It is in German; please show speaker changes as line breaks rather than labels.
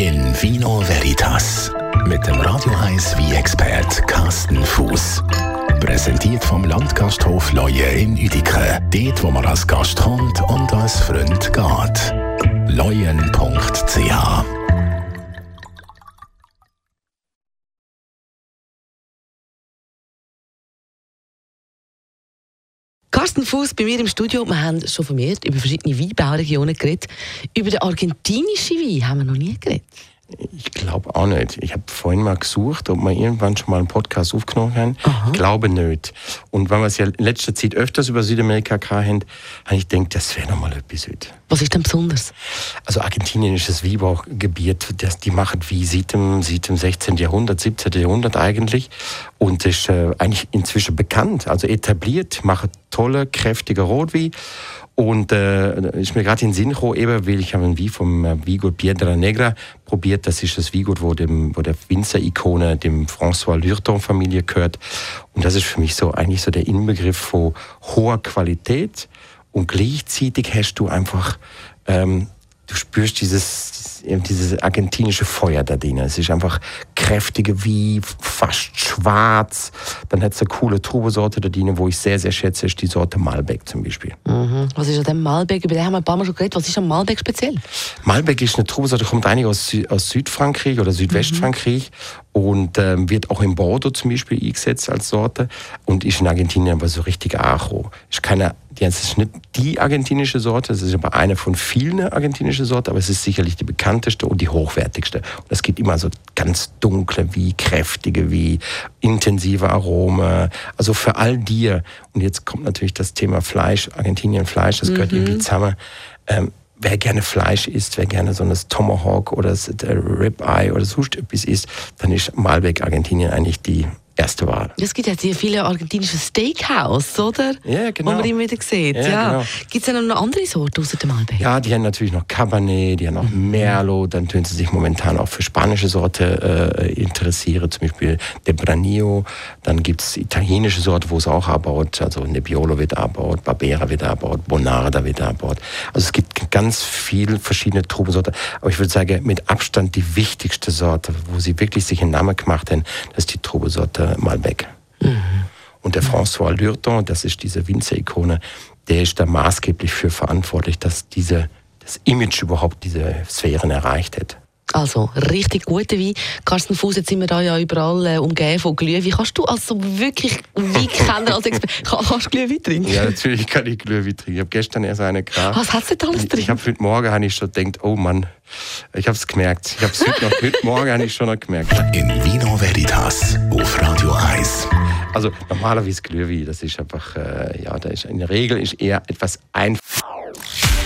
In Vino Veritas mit dem Radio 1 wie expert Carsten Fuß. Präsentiert vom Landgasthof Leue in Uedike. Dort, wo man als Gast kommt und als Freund geht. Leuen.ch
Carsten Fuß bei mir im Studio. Wir haben schon vermehrt über verschiedene Weinbauregionen geredet. Über den argentinischen Wein haben wir noch nie geredet.
Auch nicht. Ich habe vorhin mal gesucht, ob wir irgendwann schon mal einen Podcast aufgenommen haben. Ich glaube nicht. Und weil wir es ja in letzter Zeit öfters über Südamerika haben, habe ich gedacht, das wäre noch mal etwas.
Was ist denn besonders?
Also Argentinien ist das Weinbaugebiet, das die machen wie seit dem, seit dem 16. Jahrhundert, 17. Jahrhundert eigentlich. Und ist äh, eigentlich inzwischen bekannt, also etabliert, machen tolle, kräftige Rotwein. Und äh, ist mir gerade in Sinn gekommen, eben, weil ich habe ein Wein vom äh, Piedra Negra probiert. Das ist das Weingut, wo, dem, wo der Winzer-Ikone dem François Lurton-Familie gehört. Und das ist für mich so eigentlich so der Inbegriff von hoher Qualität. Und gleichzeitig hast du einfach, ähm, du spürst dieses, dieses argentinische Feuer da drin. Es ist einfach kräftige wie fast schwarz. Dann hat es eine coole Trubesorte da drin, wo ich sehr, sehr schätze, ist die Sorte Malbec zum Beispiel.
Mhm. Was ist an dem Malbec? Über den haben wir ein paar Mal schon geredet. Was ist an Malbec speziell?
Malbec ist eine Trubesorte, kommt eigentlich aus, Sü aus Südfrankreich oder Südwestfrankreich und ähm, wird auch in Bordeaux zum Beispiel eingesetzt als Sorte und ist in Argentinien aber so richtig Acho. Ist keine, die ist nicht die argentinische Sorte, es ist aber eine von vielen argentinischen Sorten, aber es ist sicherlich die bekannteste und die hochwertigste. Und es gibt immer so ganz dunkle, wie kräftige, wie intensive Aromen. Also für all die, und jetzt kommt natürlich das Thema Fleisch, Argentinien Fleisch, das gehört irgendwie zusammen. Ähm, wer gerne Fleisch isst, wer gerne so ein Tomahawk oder das Ribeye oder etwas isst, dann ist Malbec Argentinien eigentlich die erste Wahl.
Es gibt ja sehr viele argentinische Steakhouse, oder?
Ja, genau.
Wo man immer wieder sieht.
Ja,
Ja,
genau.
Gibt es denn noch eine andere Sorte außer dem Malbec?
Ja, die haben natürlich noch Cabernet, die haben noch Merlot, dann tun sie sich momentan auch für spanische Sorte äh, interessieren, zum Beispiel Tempranillo. Dann gibt es italienische Sorte, wo es auch abbaut, also Nebbiolo wird abbaut, Barbera wird abbaut, Bonarda wird abbaut. Also es gibt ganz viele verschiedene Trubensorten. Aber ich würde sagen, mit Abstand die wichtigste Sorte, wo sie wirklich sich einen Namen gemacht haben, das ist die Trubesorte Malbec. Und der François Lurton, das ist diese Winzer-Ikone, der ist da maßgeblich für verantwortlich, dass diese, das Image überhaupt diese Sphären erreicht hat.
Also, richtig guter Wein. Carsten Fuß, jetzt sind wir da ja überall äh, umgeben von Glühwein. Kannst du als so wirklich Weinkenner, als Experte, kann, kannst du Glühwein trinken?
Ja, natürlich kann ich Glühwein trinken. Ich habe gestern erst eine gehabt.
Was hat's denn alles drin?
Ich habe heute Morgen habe ich schon gedacht, oh Mann, ich habe es gemerkt. Ich habe es heute, noch, heute Morgen habe ich schon noch gemerkt.
In Vino Veritas auf Radio 1.
Also normalerweise Glühwein, das ist einfach, äh, ja, da ist in der Regel ist eher etwas einfach.